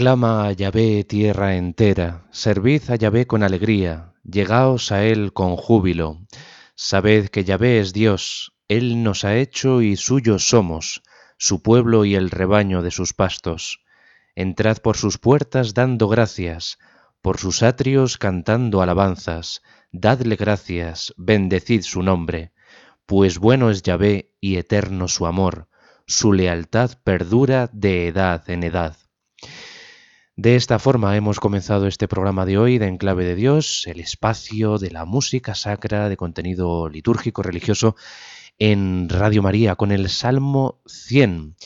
Aclama a Yahvé tierra entera, servid a Yahvé con alegría, llegaos a él con júbilo. Sabed que Yahvé es Dios, él nos ha hecho y suyos somos, su pueblo y el rebaño de sus pastos. Entrad por sus puertas dando gracias, por sus atrios cantando alabanzas, dadle gracias, bendecid su nombre, pues bueno es Yahvé y eterno su amor, su lealtad perdura de edad en edad. De esta forma hemos comenzado este programa de hoy de Enclave de Dios, el espacio de la música sacra de contenido litúrgico religioso en Radio María con el Salmo 100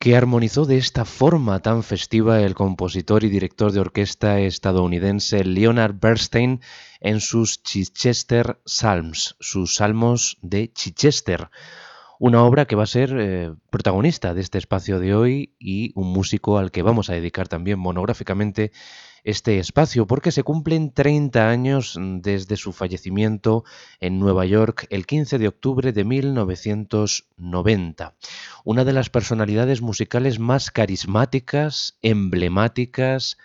que armonizó de esta forma tan festiva el compositor y director de orquesta estadounidense Leonard Bernstein en sus Chichester Psalms, sus salmos de Chichester, una obra que va a ser eh, protagonista de este espacio de hoy y un músico al que vamos a dedicar también monográficamente este espacio porque se cumplen 30 años desde su fallecimiento en Nueva York el 15 de octubre de 1990. Una de las personalidades musicales más carismáticas, emblemáticas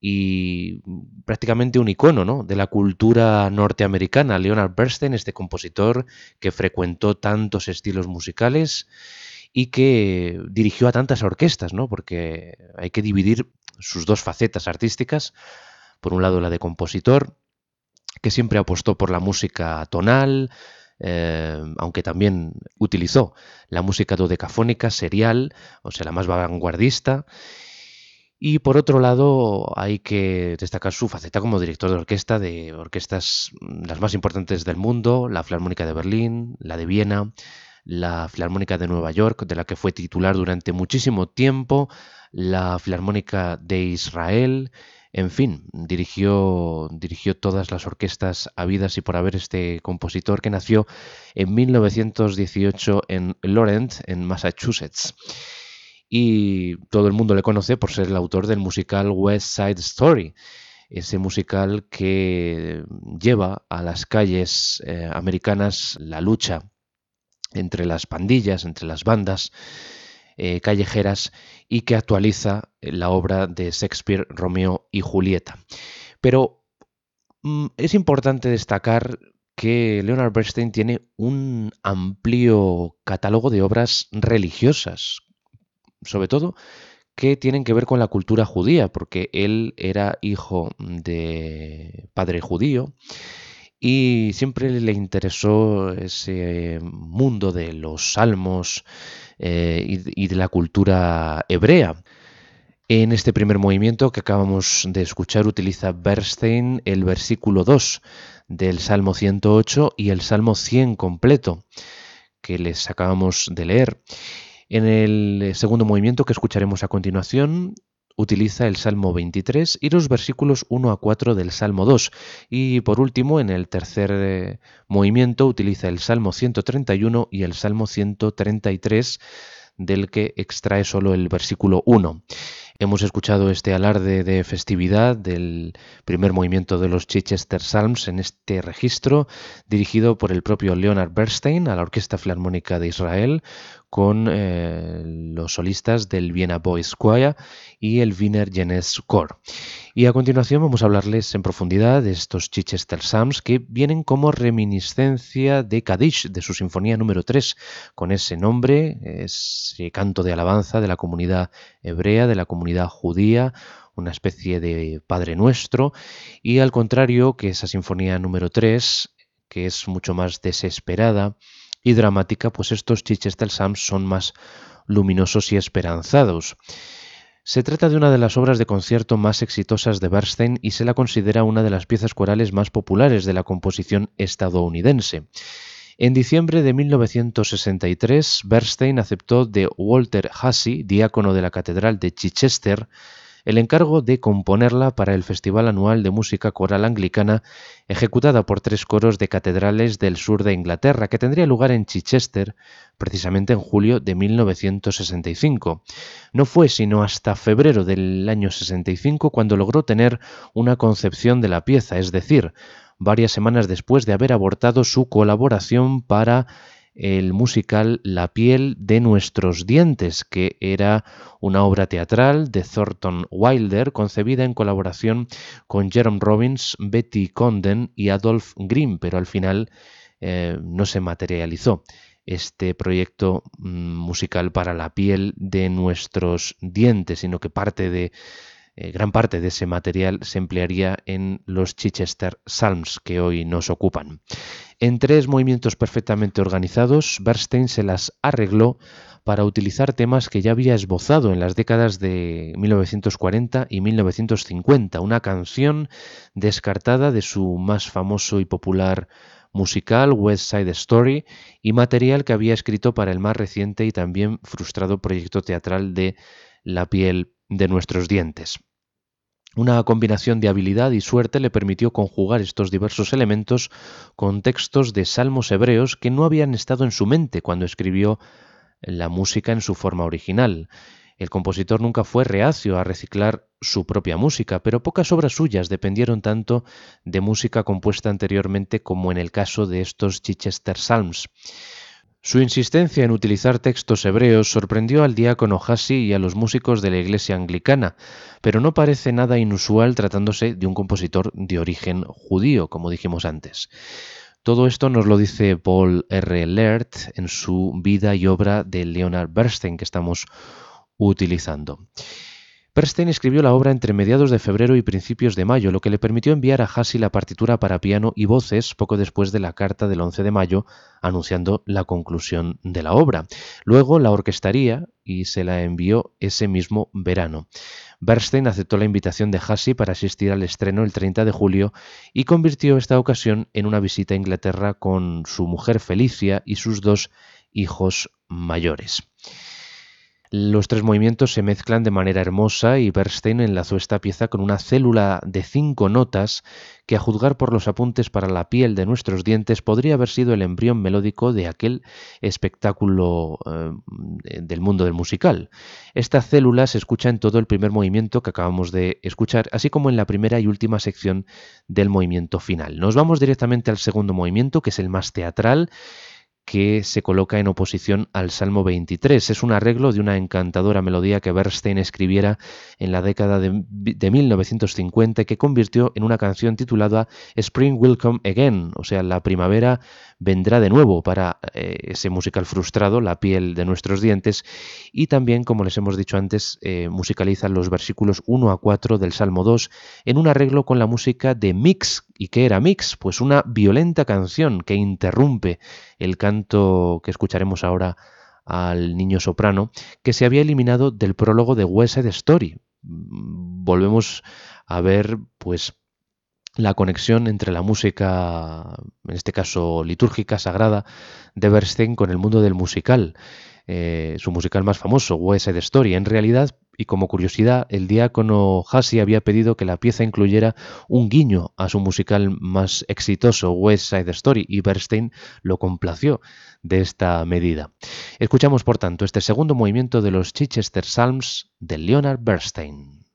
y prácticamente un icono ¿no? de la cultura norteamericana. Leonard Bernstein, este compositor que frecuentó tantos estilos musicales y que dirigió a tantas orquestas, ¿no? porque hay que dividir sus dos facetas artísticas. Por un lado, la de compositor, que siempre apostó por la música tonal, eh, aunque también utilizó la música dodecafónica, serial, o sea, la más vanguardista. Y por otro lado, hay que destacar su faceta como director de orquesta de orquestas mm, las más importantes del mundo, la Filarmónica de Berlín, la de Viena, la Filarmónica de Nueva York, de la que fue titular durante muchísimo tiempo, la Filarmónica de Israel, en fin, dirigió, dirigió todas las orquestas habidas y por haber este compositor que nació en 1918 en Lawrence, en Massachusetts. Y todo el mundo le conoce por ser el autor del musical West Side Story, ese musical que lleva a las calles eh, americanas la lucha entre las pandillas, entre las bandas eh, callejeras y que actualiza la obra de Shakespeare, Romeo y Julieta. Pero mm, es importante destacar que Leonard Bernstein tiene un amplio catálogo de obras religiosas, sobre todo que tienen que ver con la cultura judía, porque él era hijo de padre judío y siempre le interesó ese mundo de los salmos eh, y, de la cultura hebrea. En este primer movimiento que acabamos de escuchar utiliza Bernstein el versículo 2 del Salmo 108 y el Salmo 100 completo que les acabamos de leer. En el segundo movimiento que escucharemos a continuación utiliza el Salmo 23 y los versículos 1 a 4 del Salmo 2. Y por último, en el tercer eh, movimiento utiliza el Salmo 131 y el Salmo 133 del que extrae solo el versículo 1. Hemos escuchado este alarde de festividad del primer movimiento de los Chichester Psalms en este registro, dirigido por el propio Leonard Bernstein a la Orquesta Filarmónica de Israel, con eh, los solistas del Vienna Boys Choir y el Wiener Jeunesse Chor. Y a continuación vamos a hablarles en profundidad de estos Chichester Psalms que vienen como reminiscencia de Kadish, de su sinfonía número 3, con ese nombre, ese canto de alabanza de la comunidad hebrea, de la comunidad judía, una especie de Padre Nuestro, y al contrario que esa sinfonía número 3, que es mucho más desesperada, y dramática, pues estos Chichester Psalms son más luminosos y esperanzados. Se trata de una de las obras de concierto más exitosas de Bernstein y se la considera una de las piezas corales más populares de la composición estadounidense. En diciembre de 1963, Bernstein aceptó de Walter Hussey, diácono de la Catedral de Chichester, el encargo de componerla para el Festival Anual de Música Coral Anglicana, ejecutada por tres coros de catedrales del sur de Inglaterra, que tendría lugar en Chichester, precisamente en julio de 1965. No fue sino hasta febrero del año 65 cuando logró tener una concepción de la pieza, es decir, varias semanas después de haber abortado su colaboración para el musical La piel de nuestros dientes, que era una obra teatral de Thornton Wilder concebida en colaboración con Jerome Robbins, Betty Condon y Adolf Grimm, pero al final eh, no se materializó este proyecto mm, musical para la piel de nuestros dientes, sino que parte de eh, gran parte de ese material se emplearía en los Chichester Psalms que hoy nos ocupan. En tres movimientos perfectamente organizados, Bernstein se las arregló para utilizar temas que ya había esbozado en las décadas de 1940 y 1950, una canción descartada de su más famoso y popular musical West Side Story y material que había escrito para el más reciente y también frustrado proyecto teatral de La piel de nuestros dientes. Una combinación de habilidad y suerte le permitió conjugar estos diversos elementos con textos de salmos hebreos que no habían estado en su mente cuando escribió la música en su forma original. El compositor nunca fue reacio a reciclar su propia música, pero pocas obras suyas dependieron tanto de música compuesta anteriormente como en el caso de estos Chichester Psalms. Su insistencia en utilizar textos hebreos sorprendió al diácono Hassi y a los músicos de la iglesia anglicana, pero no parece nada inusual tratándose de un compositor de origen judío, como dijimos antes. Todo esto nos lo dice Paul R. Laird en su vida y obra de Leonard Bernstein que estamos utilizando. Bernstein escribió la obra entre mediados de febrero y principios de mayo, lo que le permitió enviar a Hassi la partitura para piano y voces poco después de la carta del 11 de mayo anunciando la conclusión de la obra. Luego la orquestaría y se la envió ese mismo verano. Bernstein aceptó la invitación de Hassi para asistir al estreno el 30 de julio y convirtió esta ocasión en una visita a Inglaterra con su mujer Felicia y sus dos hijos mayores. Los tres movimientos se mezclan de manera hermosa y Bernstein enlazó esta pieza con una célula de cinco notas que a juzgar por los apuntes para la piel de nuestros dientes podría haber sido el embrión melódico de aquel espectáculo eh, del mundo del musical. Esta célula se escucha en todo el primer movimiento que acabamos de escuchar, así como en la primera y última sección del movimiento final. Nos vamos directamente al segundo movimiento, que es el más teatral que se coloca en oposición al Salmo 23. Es un arreglo de una encantadora melodía que Bernstein escribiera en la década de, 1950 y que convirtió en una canción titulada Spring Will Come Again, o sea, la primavera vendrá de nuevo para eh, ese musical frustrado, La piel de nuestros dientes, y también, como les hemos dicho antes, eh, musicaliza los versículos 1 a 4 del Salmo 2 en un arreglo con la música de Mix. ¿Y qué era Mix? Pues una violenta canción que interrumpe el canto que escucharemos ahora al niño soprano, que se había eliminado del prólogo de West Side Story. Volvemos a ver, pues, la conexión entre la música, en este caso litúrgica, sagrada, de Bernstein con el mundo del musical. Eh, su musical más famoso, West Side Story. En realidad, y como curiosidad, el diácono Hassi había pedido que la pieza incluyera un guiño a su musical más exitoso, West Side Story, y Bernstein lo complació de esta medida. Escuchamos, por tanto, este segundo movimiento de los Chichester Psalms de Leonard Bernstein.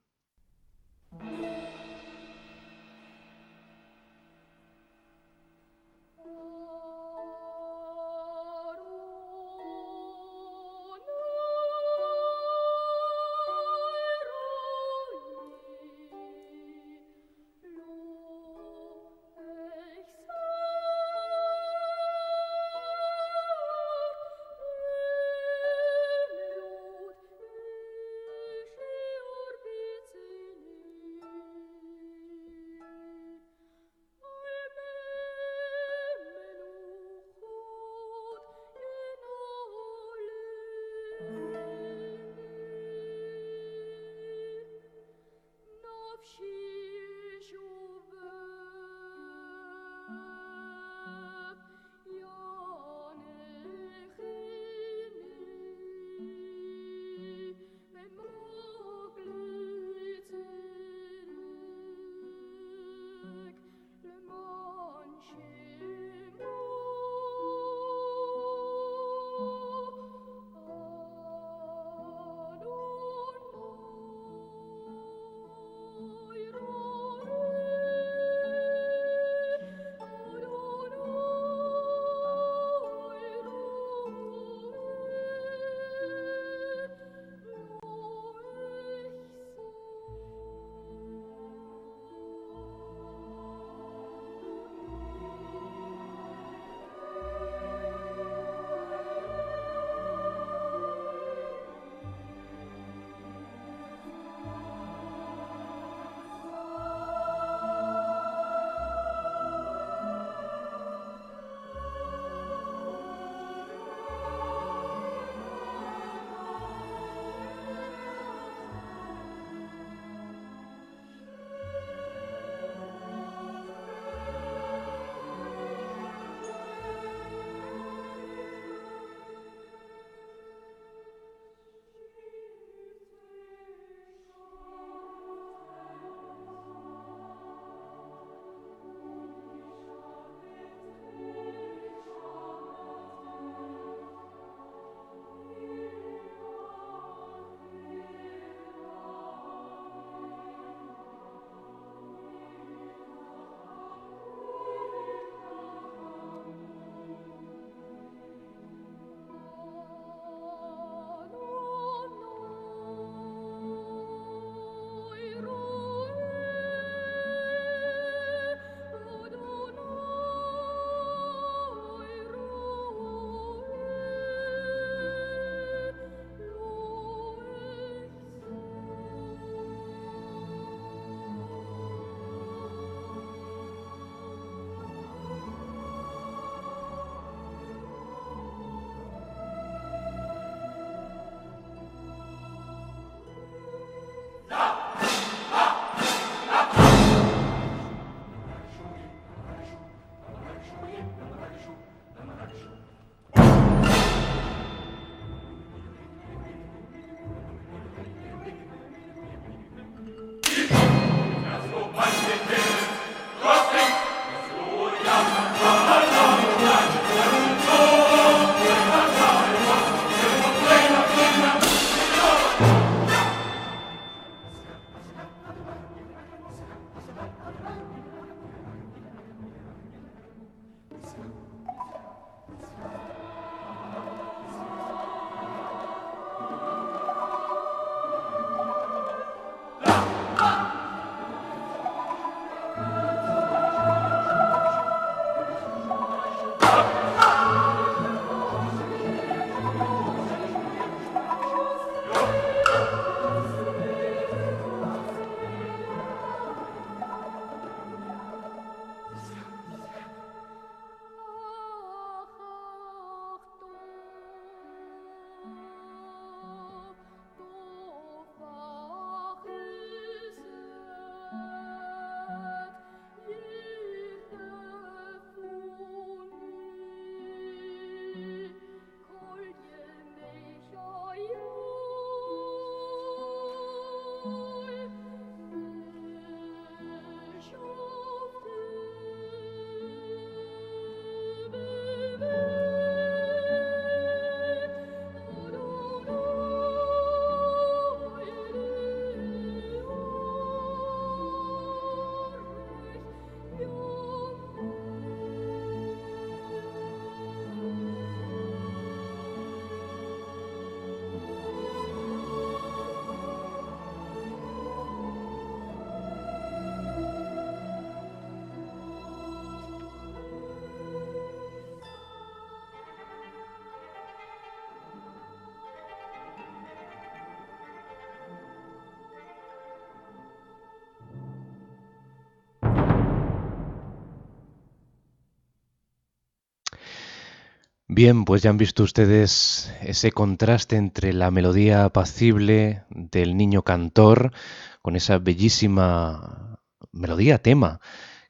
Bien, pues ya han visto ustedes ese contraste entre la melodía apacible del niño cantor con esa bellísima melodía, tema,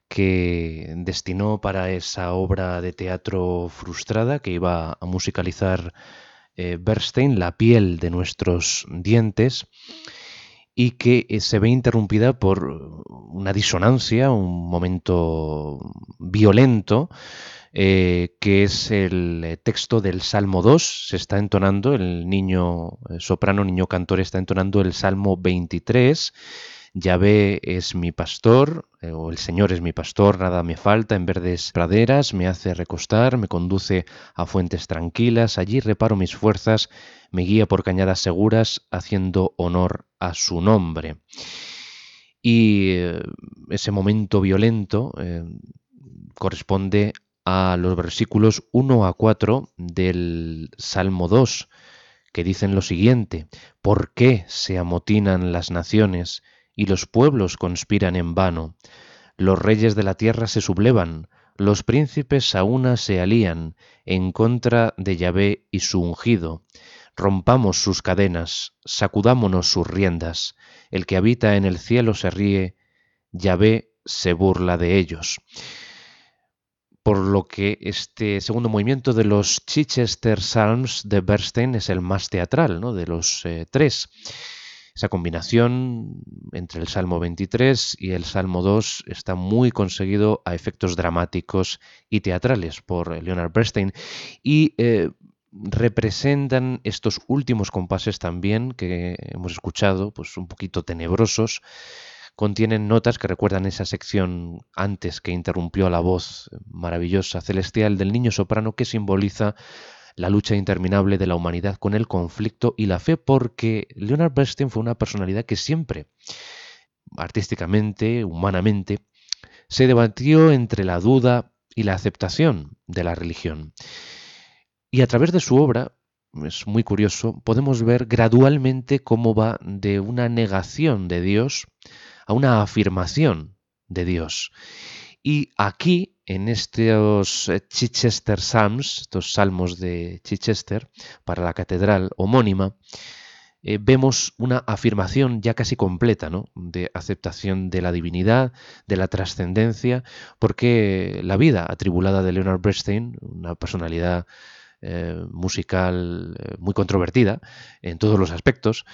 que destinó para esa obra de teatro frustrada que iba a musicalizar eh, Bernstein, La piel de nuestros dientes, y que eh, se ve interrumpida por una disonancia, un momento violento, eh, que es el eh, texto del Salmo 2. Se está entonando, el niño eh, soprano, niño cantor, está entonando el Salmo 23. Yahvé es mi pastor, o el Señor es mi pastor, nada me falta, en verdes praderas me hace recostar, me conduce a fuentes tranquilas, allí reparo mis fuerzas, me guía por cañadas seguras, haciendo honor a su nombre. Y ese momento violento corresponde a los versículos 1 a 4 del Salmo 2, que dicen lo siguiente, ¿por qué se amotinan las naciones y los pueblos conspiran en vano? Los reyes de la tierra se sublevan, los príncipes a una se alían en contra de Yahvé y su ungido. Rompamos sus cadenas, sacudámonos sus riendas. El que habita en el cielo se ríe, Yahvé se burla de ellos por lo que este segundo movimiento de los Chichester Psalms de Bernstein es el más teatral ¿no? de los eh, tres. Esa combinación entre el Salmo 23 y el Salmo 2 está muy conseguido a efectos dramáticos y teatrales por Leonard Bernstein y eh, representan estos últimos compases también que hemos escuchado, pues un poquito tenebrosos, contienen notas que recuerdan esa sección antes que interrumpió la voz maravillosa celestial del niño soprano que simboliza la lucha interminable de la humanidad con el conflicto y la fe, porque Leonard Bernstein fue una personalidad que siempre, artísticamente, humanamente, se debatió entre la duda y la aceptación de la religión. Y a través de su obra, es muy curioso, podemos ver gradualmente cómo va de una negación de Dios a una afirmación de Dios. Y aquí, en estos eh, Chichester Psalms, estos salmos de Chichester, para la catedral homónima, eh, vemos una afirmación ya casi completa ¿no? de aceptación de la divinidad, de la trascendencia, porque la vida atribulada de Leonard Bernstein, una personalidad eh, musical muy controvertida en todos los aspectos,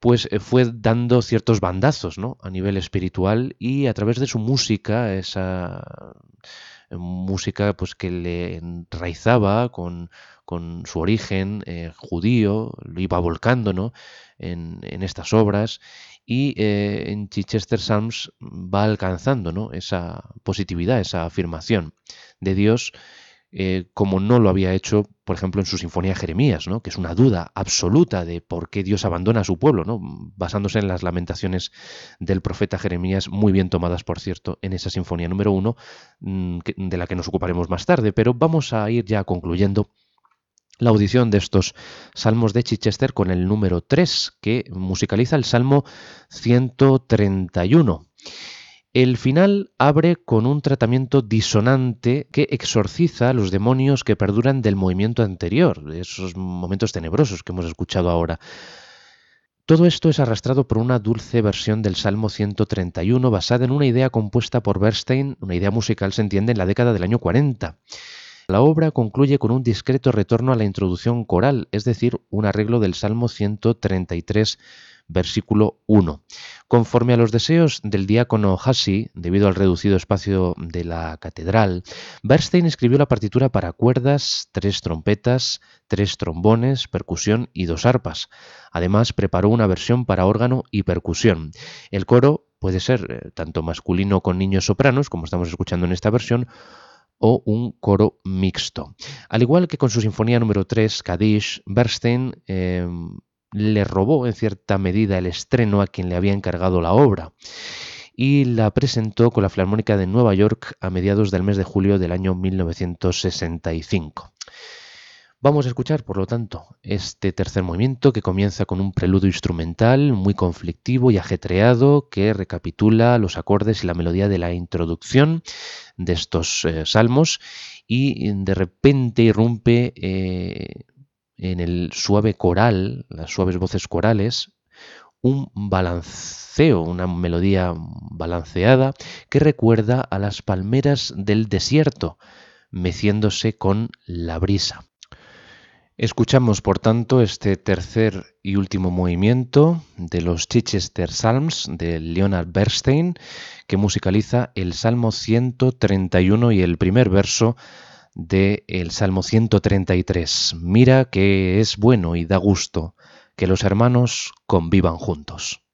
pues eh, fue dando ciertos bandazos ¿no? a nivel espiritual y a través de su música, esa eh, música pues que le enraizaba con, su origen eh, judío, lo iba volcando ¿no? en, estas obras y en Chichester Psalms va alcanzando ¿no? esa positividad, esa afirmación de Dios eh, como no lo había hecho, por ejemplo, en su Sinfonía Jeremías, ¿no? que es una duda absoluta de por qué Dios abandona a su pueblo, ¿no? basándose en las lamentaciones del profeta Jeremías, muy bien tomadas, por cierto, en esa Sinfonía número uno, mm, de la que nos ocuparemos más tarde, pero vamos a ir ya concluyendo la audición de estos salmos de Chichester con el número 3, que musicaliza el Salmo 131. El final abre con un tratamiento disonante que exorciza los demonios que perduran del movimiento anterior, esos momentos tenebrosos que hemos escuchado ahora. Todo esto es arrastrado por una dulce versión del Salmo 131 basada en una idea compuesta por Bernstein, una idea musical se entiende en la década del año 40. La obra concluye con un discreto retorno a la introducción coral, es decir, un arreglo del Salmo 133 versículo 1. Conforme a los deseos del diácono Hassi, debido al reducido espacio de la catedral, Bernstein escribió la partitura para cuerdas, tres trompetas, tres trombones, percusión y dos arpas. Además, preparó una versión para órgano y percusión. El coro puede ser eh, tanto masculino con niños sopranos, como estamos escuchando en esta versión, o un coro mixto. Al igual que con su sinfonía número 3, Kadish, Bernstein eh, le robó en cierta medida el estreno a quien le había encargado la obra y la presentó con la Filarmónica de Nueva York a mediados del mes de julio del año 1965. Vamos a escuchar, por lo tanto, este tercer movimiento que comienza con un preludio instrumental muy conflictivo y ajetreado que recapitula los acordes y la melodía de la introducción de estos eh, salmos y de repente irrumpe eh, en el suave coral, las suaves voces corales, un balanceo, una melodía balanceada que recuerda a las palmeras del desierto, meciéndose con la brisa. Escuchamos, por tanto, este tercer y último movimiento de los Chichester Psalms de Leonard Bernstein, que musicaliza el Salmo 131 y el primer verso del Salmo 133. Mira que es bueno y da gusto que los hermanos convivan juntos.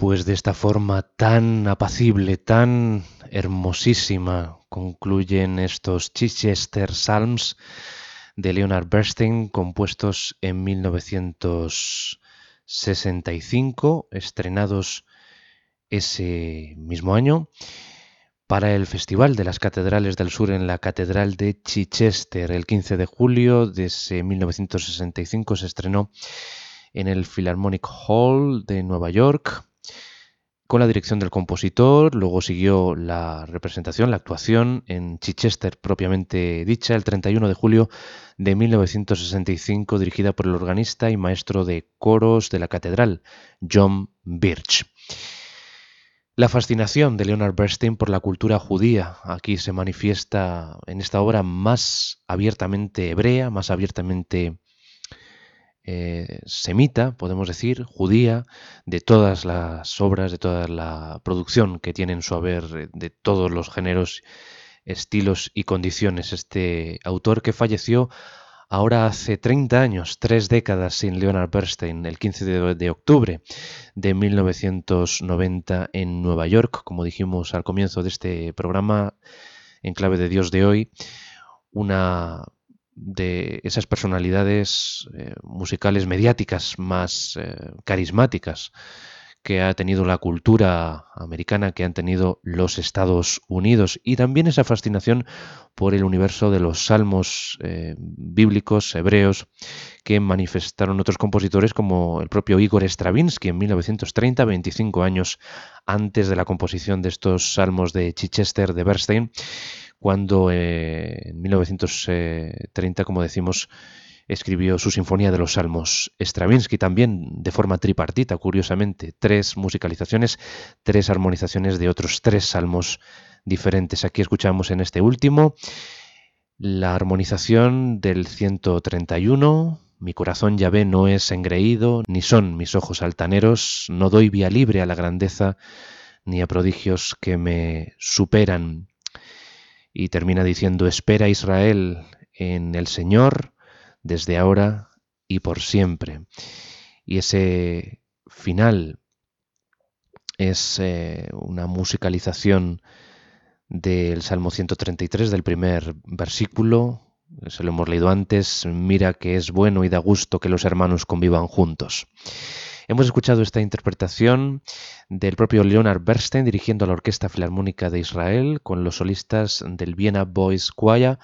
Pues de esta forma tan apacible, tan hermosísima, concluyen estos Chichester Psalms de Leonard Bernstein, compuestos en 1965, estrenados ese mismo año para el Festival de las Catedrales del Sur en la Catedral de Chichester. El 15 de julio de ese 1965 se estrenó en el Philharmonic Hall de Nueva York con la dirección del compositor, luego siguió la representación, la actuación en Chichester propiamente dicha, el 31 de julio de 1965, dirigida por el organista y maestro de coros de la catedral, John Birch. La fascinación de Leonard Bernstein por la cultura judía aquí se manifiesta en esta obra más abiertamente hebrea, más abiertamente eh, semita, podemos decir, judía, de todas las obras, de toda la producción que tiene en su haber, eh, de todos los géneros, estilos y condiciones. Este autor que falleció ahora hace 30 años, tres décadas sin Leonard Bernstein, el 15 de, de, octubre de 1990 en Nueva York, como dijimos al comienzo de este programa, en clave de Dios de hoy, una de esas personalidades eh, musicales mediáticas más eh, carismáticas que ha tenido la cultura americana, que han tenido los Estados Unidos, y también esa fascinación por el universo de los salmos eh, bíblicos hebreos que manifestaron otros compositores como el propio Igor Stravinsky en 1930, 25 años antes de la composición de estos salmos de Chichester de Bernstein, cuando eh, en 1930, como decimos, escribió su Sinfonía de los Salmos. Stravinsky también de forma tripartita, curiosamente, tres musicalizaciones, tres armonizaciones de otros tres salmos diferentes. Aquí escuchamos en este último la armonización del 131. Mi corazón ya ve no es engreído, ni son mis ojos altaneros, no doy vía libre a la grandeza, ni a prodigios que me superan y termina diciendo, espera Israel en el Señor desde ahora y por siempre. Y ese final es eh, una musicalización del Salmo 133, del primer versículo, se lo hemos leído antes, mira que es bueno y da gusto que los hermanos convivan juntos. Hemos escuchado esta interpretación del propio Leonard Bernstein dirigiendo a la Orquesta Filarmónica de Israel con los solistas del Vienna Boys Choir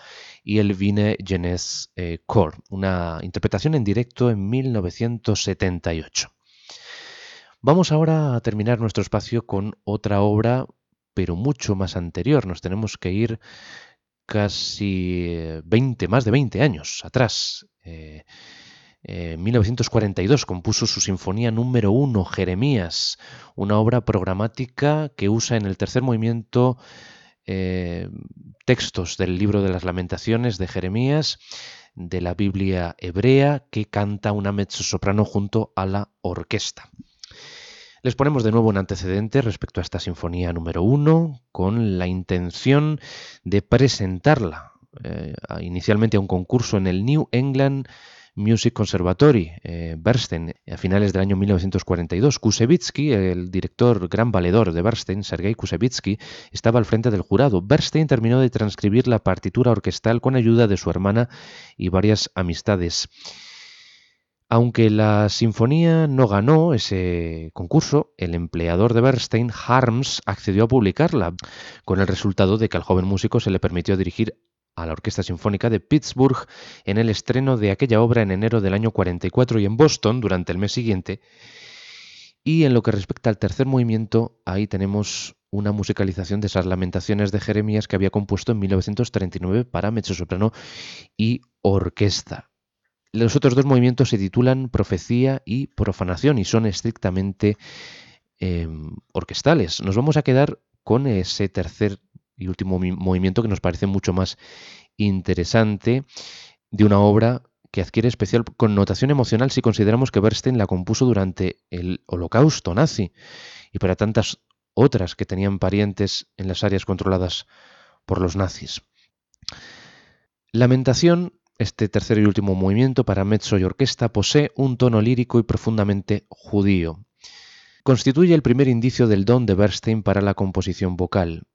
y el Wiener Jeunesse eh, Chor, una interpretación en directo en 1978. Vamos ahora a terminar nuestro espacio con otra obra, pero mucho más anterior. Nos tenemos que ir casi 20, eh, más de 20 años atrás. Eh, en 1942 compuso su Sinfonía número 1, Jeremías, una obra programática que usa en el tercer movimiento eh, textos del libro de las lamentaciones de Jeremías, de la Biblia hebrea, que canta una mezzo-soprano junto a la orquesta. Les ponemos de nuevo un antecedente respecto a esta Sinfonía número 1, con la intención de presentarla eh, inicialmente a un concurso en el New England Music Conservatory, eh, Bernstein, a finales del año 1942. Kusevitsky, el director gran valedor de Bernstein, Sergei Kusevitsky, estaba al frente del jurado. Bernstein terminó de transcribir la partitura orquestal con ayuda de su hermana y varias amistades. Aunque la sinfonía no ganó ese concurso, el empleador de Bernstein, Harms, accedió a publicarla, con el resultado de que al joven músico se le permitió dirigir a la Orquesta Sinfónica de Pittsburgh en el estreno de aquella obra en enero del año 44 y en Boston durante el mes siguiente. Y en lo que respecta al tercer movimiento, ahí tenemos una musicalización de esas lamentaciones de Jeremías que había compuesto en 1939 para mezzosoprano y orquesta. Los otros dos movimientos se titulan Profecía y Profanación y son estrictamente em, orquestales. Nos vamos a quedar con ese tercer y último movimiento que nos parece mucho más interesante de una obra que adquiere especial connotación emocional si consideramos que Bernstein la compuso durante el holocausto nazi y para tantas otras que tenían parientes en las áreas controladas por los nazis. Lamentación, este tercer y último movimiento para mezzo y orquesta, posee un tono lírico y profundamente judío. constituye el primer indicio del don de Bernstein para la composición vocal.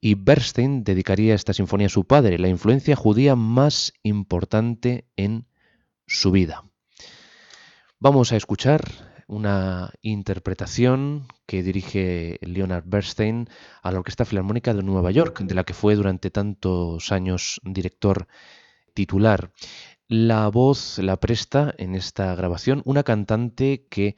Y Bernstein dedicaría esta sinfonía a su padre, la influencia judía más importante en su vida. Vamos a escuchar una interpretación que dirige Leonard Bernstein a la Orquesta Filarmónica de Nueva York, de la que fue durante tantos años director titular. La voz la presta en esta grabación una cantante que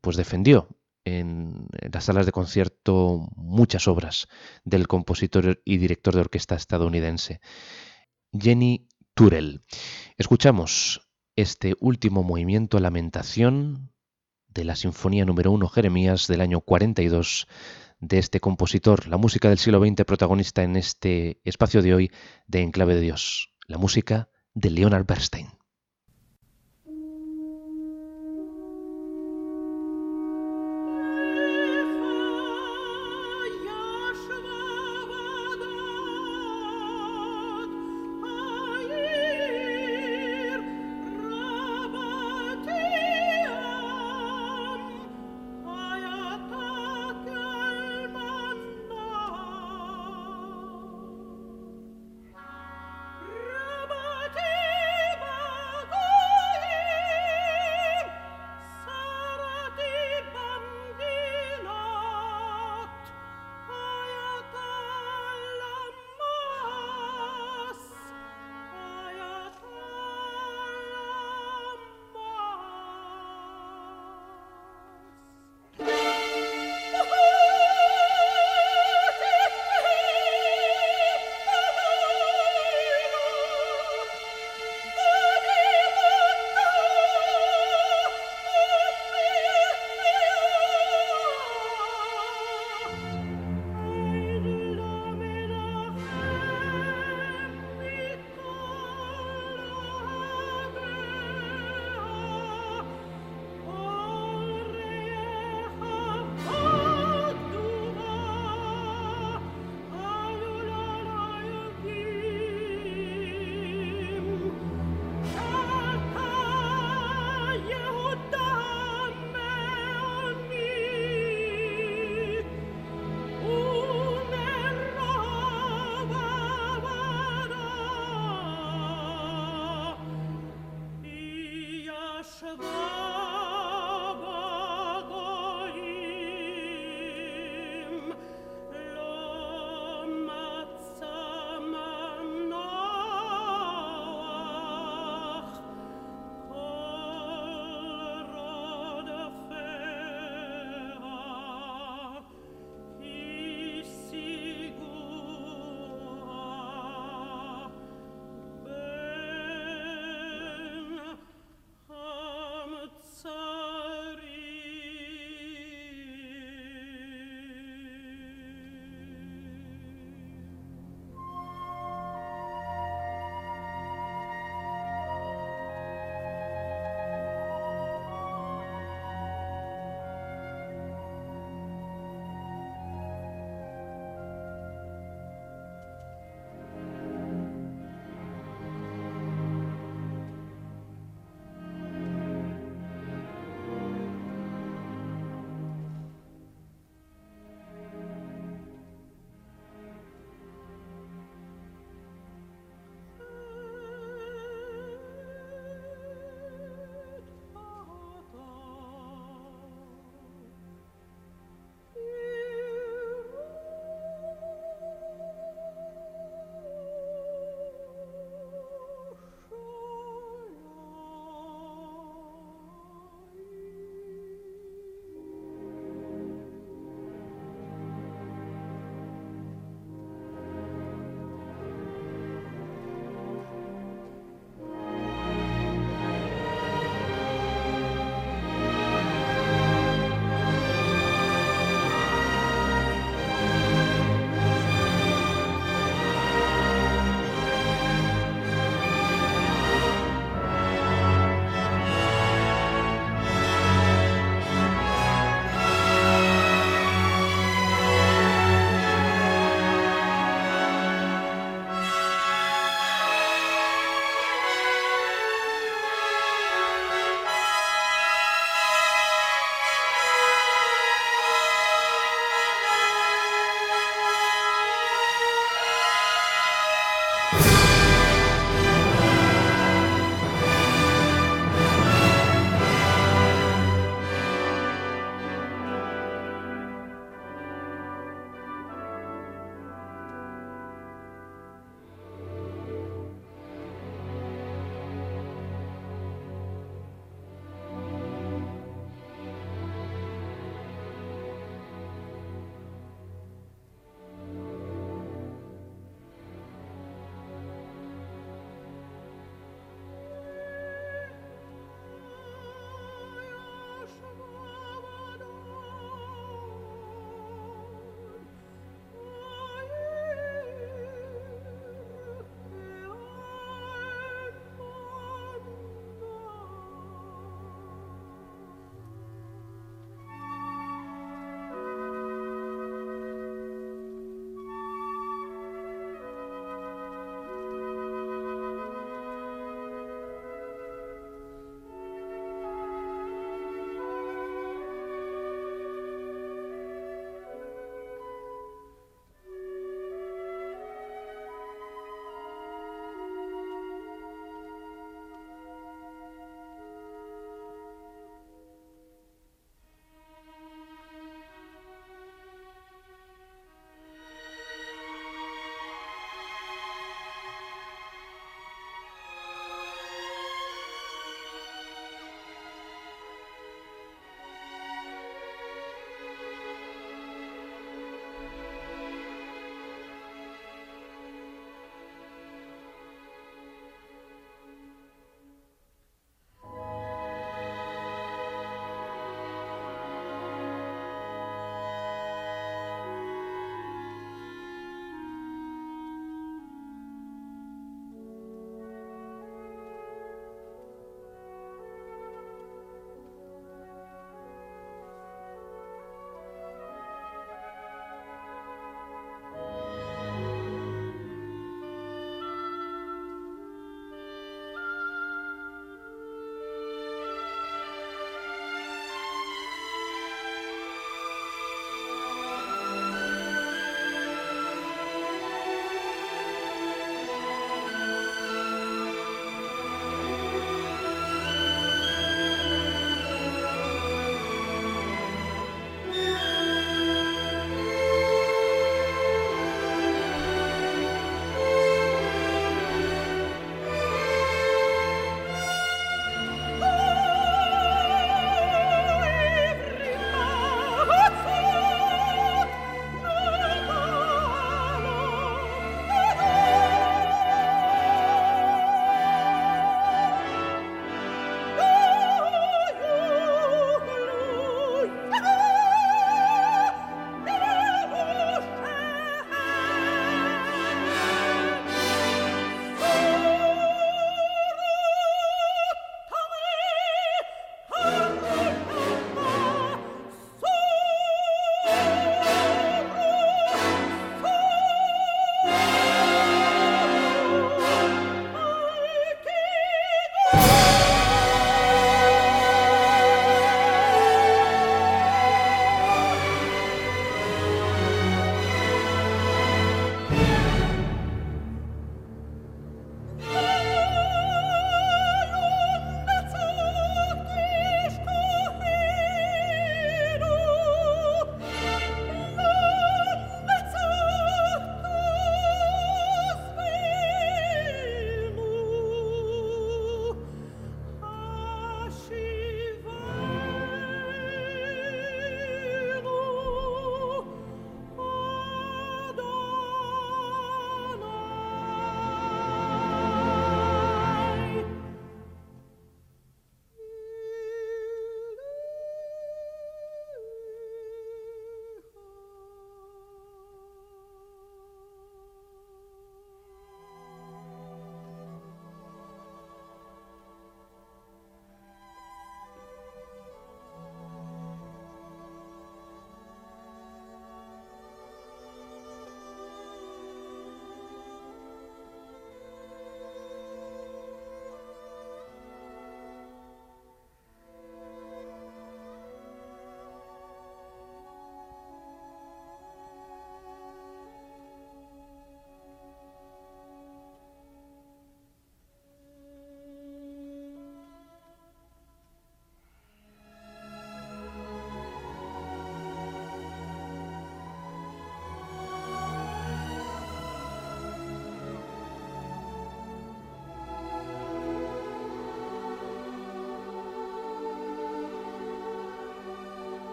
pues defendió en, las salas de concierto muchas obras del compositor y director de orquesta estadounidense, Jenny Turell. Escuchamos este último movimiento, Lamentación, de la Sinfonía número 1 Jeremías del año 42 de este compositor, la música del siglo XX protagonista en este espacio de hoy de Enclave de Dios, la música de Leonard Bernstein.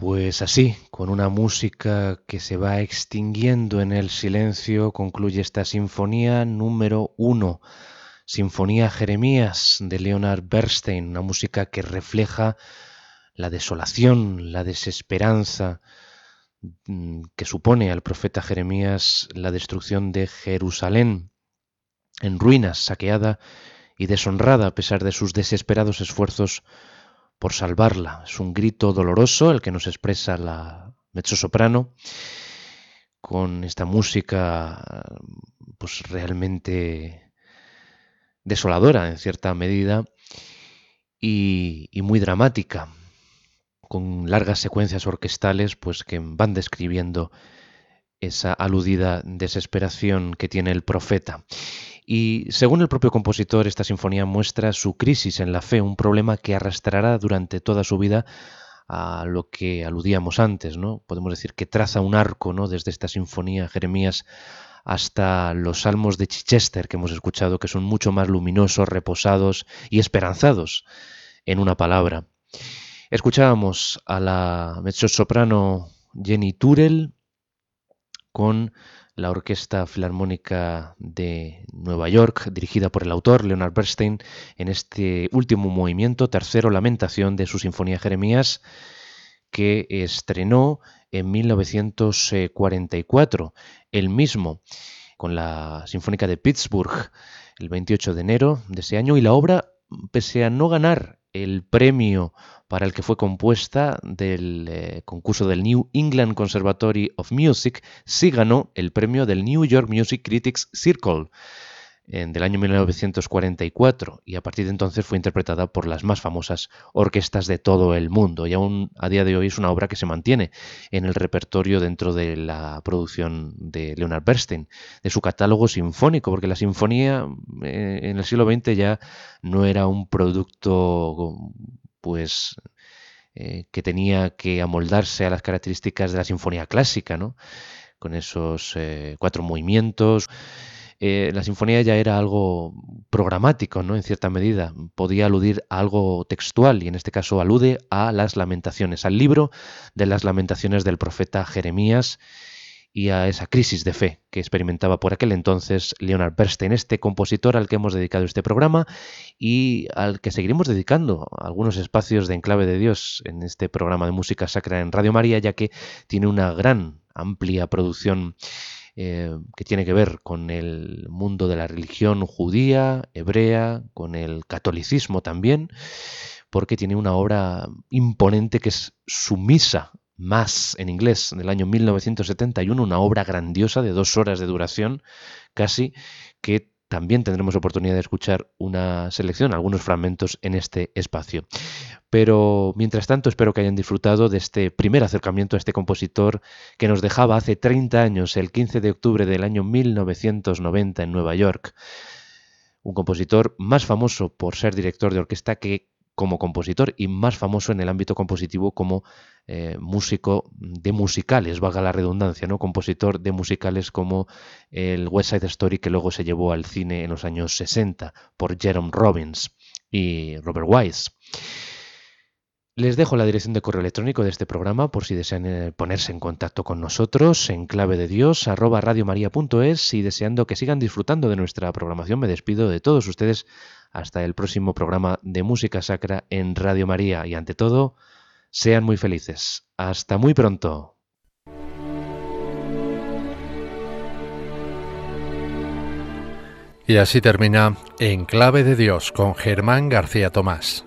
Pues así, con una música que se va extinguiendo en el silencio, concluye esta sinfonía número uno, Sinfonía Jeremías de Leonard Bernstein, una música que refleja la desolación, la desesperanza mm, que supone al profeta Jeremías la destrucción de Jerusalén en ruinas, saqueada y deshonrada a pesar de sus desesperados esfuerzos por salvarla. Es un grito doloroso el que nos expresa la mezzosoprano con esta música pues realmente desoladora en cierta medida y, y muy dramática con largas secuencias orquestales pues que van describiendo esa aludida desesperación que tiene el profeta. Y según el propio compositor, esta sinfonía muestra su crisis en la fe, un problema que arrastrará durante toda su vida a lo que aludíamos antes, ¿no? Podemos decir que traza un arco, ¿no? Desde esta sinfonía Jeremías hasta los salmos de Chichester que hemos escuchado, que son mucho más luminosos, reposados y esperanzados, en una palabra. Escuchábamos a la mezzosoprano Jenny Turel con la Orquesta Filarmónica de Nueva York, dirigida por el autor Leonard Bernstein, en este último movimiento, tercero Lamentación de su Sinfonía Jeremías, que estrenó en 1944, el mismo, con la Sinfónica de Pittsburgh, el 28 de enero de ese año, y la obra, pese a no ganar el premio para el que fue compuesta del eh, concurso del New England Conservatory of Music, sí ganó el premio del New York Music Critics Circle del año 1944 y a partir de entonces fue interpretada por las más famosas orquestas de todo el mundo y aún a día de hoy es una obra que se mantiene en el repertorio dentro de la producción de Leonard Bernstein, de su catálogo sinfónico, porque la sinfonía eh, en el siglo XX ya no era un producto pues eh, que tenía que amoldarse a las características de la sinfonía clásica, ¿no? con esos eh, cuatro movimientos. Eh, la sinfonía ya era algo programático, ¿no? En cierta medida. Podía aludir a algo textual y en este caso alude a las lamentaciones, al libro de las lamentaciones del profeta Jeremías y a esa crisis de fe que experimentaba por aquel entonces Leonard Bernstein, este compositor al que hemos dedicado este programa y al que seguiremos dedicando algunos espacios de enclave de Dios en este programa de música sacra en Radio María, ya que tiene una gran, amplia producción eh, que tiene que ver con el mundo de la religión judía, hebrea, con el catolicismo también, porque tiene una obra imponente que es Sumisa, más en inglés, del año 1971, una obra grandiosa de dos horas de duración, casi, que también tendremos oportunidad de escuchar una selección, algunos fragmentos en este espacio. Pero mientras tanto espero que hayan disfrutado de este primer acercamiento a este compositor que nos dejaba hace 30 años, el 15 de octubre del año 1990 en Nueva York. Un compositor más famoso por ser director de orquesta que como compositor y más famoso en el ámbito compositivo como eh, músico de musicales, valga la redundancia, ¿no? Compositor de musicales como el West Side Story que luego se llevó al cine en los años 60 por Jerome Robbins y Robert Wise. Les dejo la dirección de correo electrónico de este programa por si desean eh, ponerse en contacto con nosotros en clave de Dios arroba radiomaria.es y deseando que sigan disfrutando de nuestra programación me despido de todos ustedes hasta el próximo programa de música sacra en Radio María y ante todo sean muy felices. Hasta muy pronto. Y así termina En Clave de Dios con Germán García Tomás.